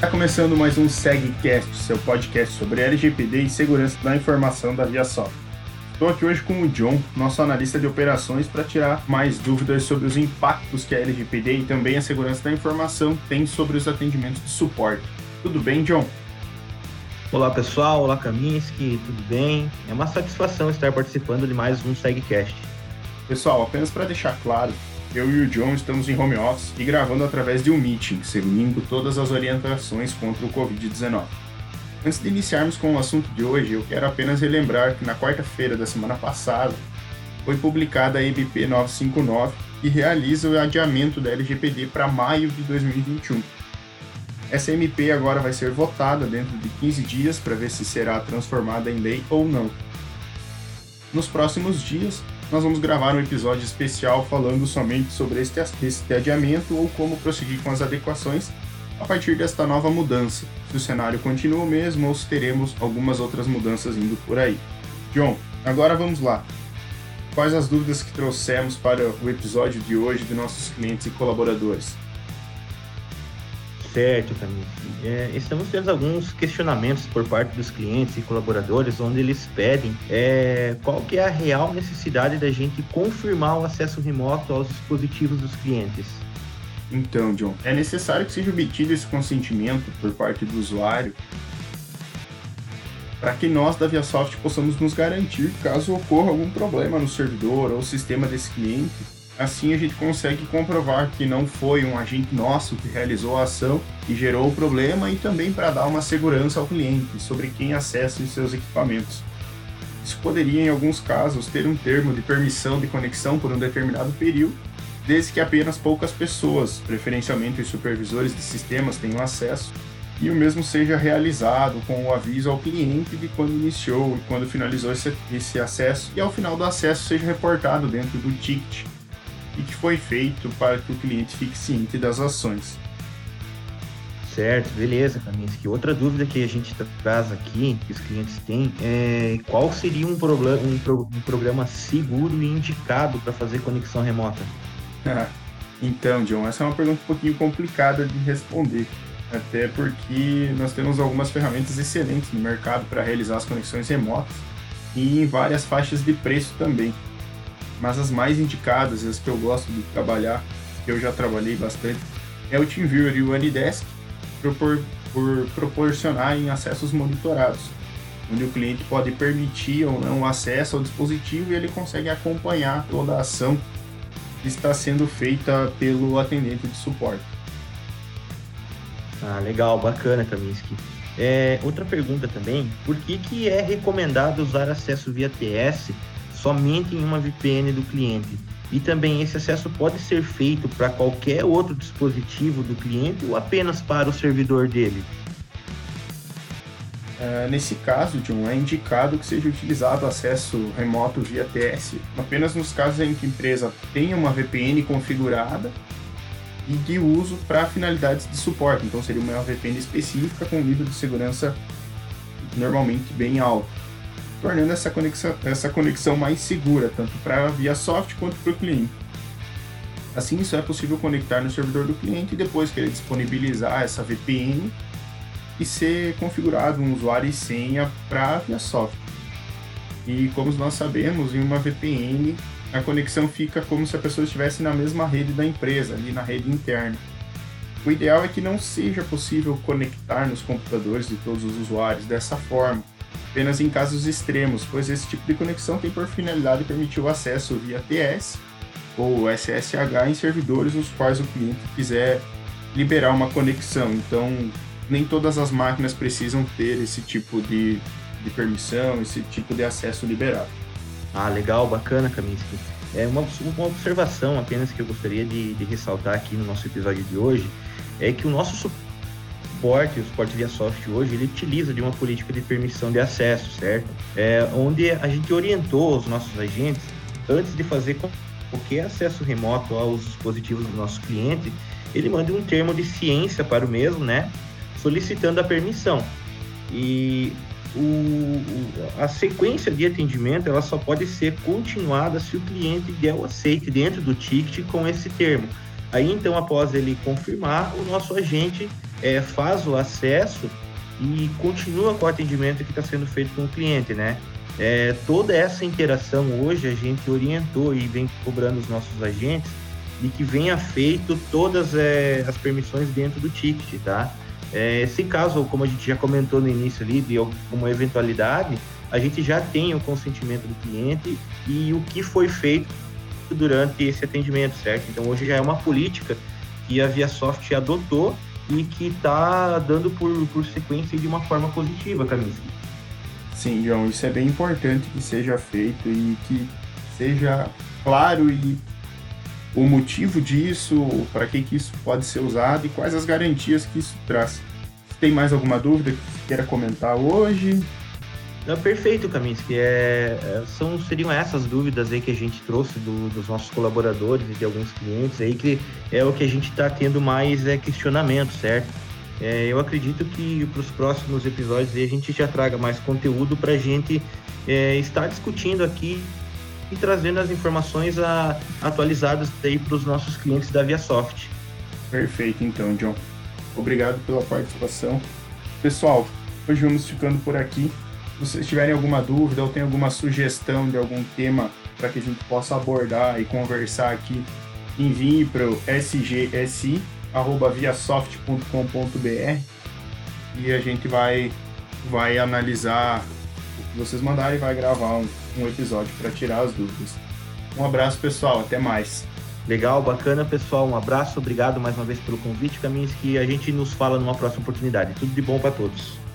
Está começando mais um SegCast, seu podcast sobre LGPD e segurança da informação da ViaSoft. Estou aqui hoje com o John, nosso analista de operações, para tirar mais dúvidas sobre os impactos que a LGPD e também a segurança da informação tem sobre os atendimentos de suporte. Tudo bem, John? Olá pessoal, olá Kaminsky, tudo bem? É uma satisfação estar participando de mais um SegCast. Pessoal, apenas para deixar claro, eu e o John estamos em home office e gravando através de um meeting, seguindo todas as orientações contra o Covid-19. Antes de iniciarmos com o assunto de hoje, eu quero apenas relembrar que na quarta-feira da semana passada foi publicada a EBP 959, que realiza o adiamento da LGPD para maio de 2021. Essa MP agora vai ser votada dentro de 15 dias para ver se será transformada em lei ou não. Nos próximos dias, nós vamos gravar um episódio especial falando somente sobre este, este adiamento ou como prosseguir com as adequações a partir desta nova mudança, se o cenário continua o mesmo ou se teremos algumas outras mudanças indo por aí. John, agora vamos lá. Quais as dúvidas que trouxemos para o episódio de hoje de nossos clientes e colaboradores? Certo, Camille. É, estamos tendo alguns questionamentos por parte dos clientes e colaboradores, onde eles pedem é, qual que é a real necessidade da gente confirmar o acesso remoto aos dispositivos dos clientes. Então, John, é necessário que seja obtido esse consentimento por parte do usuário para que nós da ViaSoft possamos nos garantir caso ocorra algum problema no servidor ou sistema desse cliente Assim a gente consegue comprovar que não foi um agente nosso que realizou a ação e gerou o problema e também para dar uma segurança ao cliente sobre quem acessa os seus equipamentos. Isso poderia, em alguns casos, ter um termo de permissão de conexão por um determinado período, desde que apenas poucas pessoas, preferencialmente os supervisores de sistemas, tenham acesso, e o mesmo seja realizado com o aviso ao cliente de quando iniciou e quando finalizou esse, esse acesso, e ao final do acesso seja reportado dentro do ticket e que foi feito para que o cliente fique ciente das ações. Certo, beleza, Kaminsky. Outra dúvida que a gente traz aqui, que os clientes têm, é qual seria um, problema, um, pro, um programa seguro e indicado para fazer conexão remota? então, John, essa é uma pergunta um pouquinho complicada de responder, até porque nós temos algumas ferramentas excelentes no mercado para realizar as conexões remotas e em várias faixas de preço também mas as mais indicadas, as que eu gosto de trabalhar, que eu já trabalhei bastante, é o TeamViewer e o AnyDesk, por, por proporcionarem acessos monitorados, onde o cliente pode permitir ou não acesso ao dispositivo e ele consegue acompanhar toda a ação que está sendo feita pelo atendente de suporte. Ah, legal, bacana, Kaminsky. É, outra pergunta também, por que, que é recomendado usar acesso via TS somente em uma VPN do cliente. E também esse acesso pode ser feito para qualquer outro dispositivo do cliente ou apenas para o servidor dele? Uh, nesse caso, John, é indicado que seja utilizado acesso remoto via TS apenas nos casos em que a empresa tenha uma VPN configurada e de uso para finalidades de suporte. Então, seria uma VPN específica com nível de segurança normalmente bem alto tornando essa conexão, essa conexão mais segura, tanto para via soft quanto para o cliente. Assim, só é possível conectar no servidor do cliente e depois que ele disponibilizar essa VPN e ser configurado um usuário e senha para via soft. E como nós sabemos, em uma VPN a conexão fica como se a pessoa estivesse na mesma rede da empresa, ali na rede interna. O ideal é que não seja possível conectar nos computadores de todos os usuários dessa forma, apenas em casos extremos, pois esse tipo de conexão tem por finalidade permitir o acesso via TS ou SSH em servidores nos quais o cliente quiser liberar uma conexão. Então, nem todas as máquinas precisam ter esse tipo de, de permissão, esse tipo de acesso liberado. Ah, legal, bacana, Kaminsky. É uma, uma observação apenas que eu gostaria de, de ressaltar aqui no nosso episódio de hoje é que o nosso suporte, o suporte via soft hoje, ele utiliza de uma política de permissão de acesso, certo? É, onde a gente orientou os nossos agentes, antes de fazer qualquer acesso remoto aos dispositivos do nosso cliente, ele manda um termo de ciência para o mesmo, né? Solicitando a permissão. E o, a sequência de atendimento ela só pode ser continuada se o cliente der o aceite dentro do ticket com esse termo. Aí então, após ele confirmar, o nosso agente é, faz o acesso e continua com o atendimento que está sendo feito com o cliente, né? É, toda essa interação hoje a gente orientou e vem cobrando os nossos agentes de que venha feito todas é, as permissões dentro do ticket, tá? É, se caso, como a gente já comentou no início ali, de alguma eventualidade, a gente já tem o consentimento do cliente e o que foi feito durante esse atendimento, certo? Então hoje já é uma política que a ViaSoft adotou e que está dando por, por sequência de uma forma positiva, Camisa. Sim, João, isso é bem importante que seja feito e que seja claro e o motivo disso, para que, que isso pode ser usado e quais as garantias que isso traz. Tem mais alguma dúvida que queira comentar hoje? Não, perfeito, Kaminsky. É, é, são, seriam essas dúvidas aí que a gente trouxe do, dos nossos colaboradores e de alguns clientes aí, que é o que a gente está tendo mais é, questionamento, certo? É, eu acredito que para os próximos episódios aí, a gente já traga mais conteúdo para a gente é, estar discutindo aqui e trazendo as informações a, atualizadas para os nossos clientes da ViaSoft. Perfeito, então, John. Obrigado pela participação. Pessoal, hoje vamos ficando por aqui. Se vocês tiverem alguma dúvida ou tem alguma sugestão de algum tema para que a gente possa abordar e conversar aqui, envie para o sgsi@viasoft.com.br e a gente vai vai analisar o que vocês mandarem e vai gravar um, um episódio para tirar as dúvidas. Um abraço, pessoal. Até mais. Legal, bacana, pessoal. Um abraço, obrigado mais uma vez pelo convite, Caminhos, que a gente nos fala numa próxima oportunidade. Tudo de bom para todos.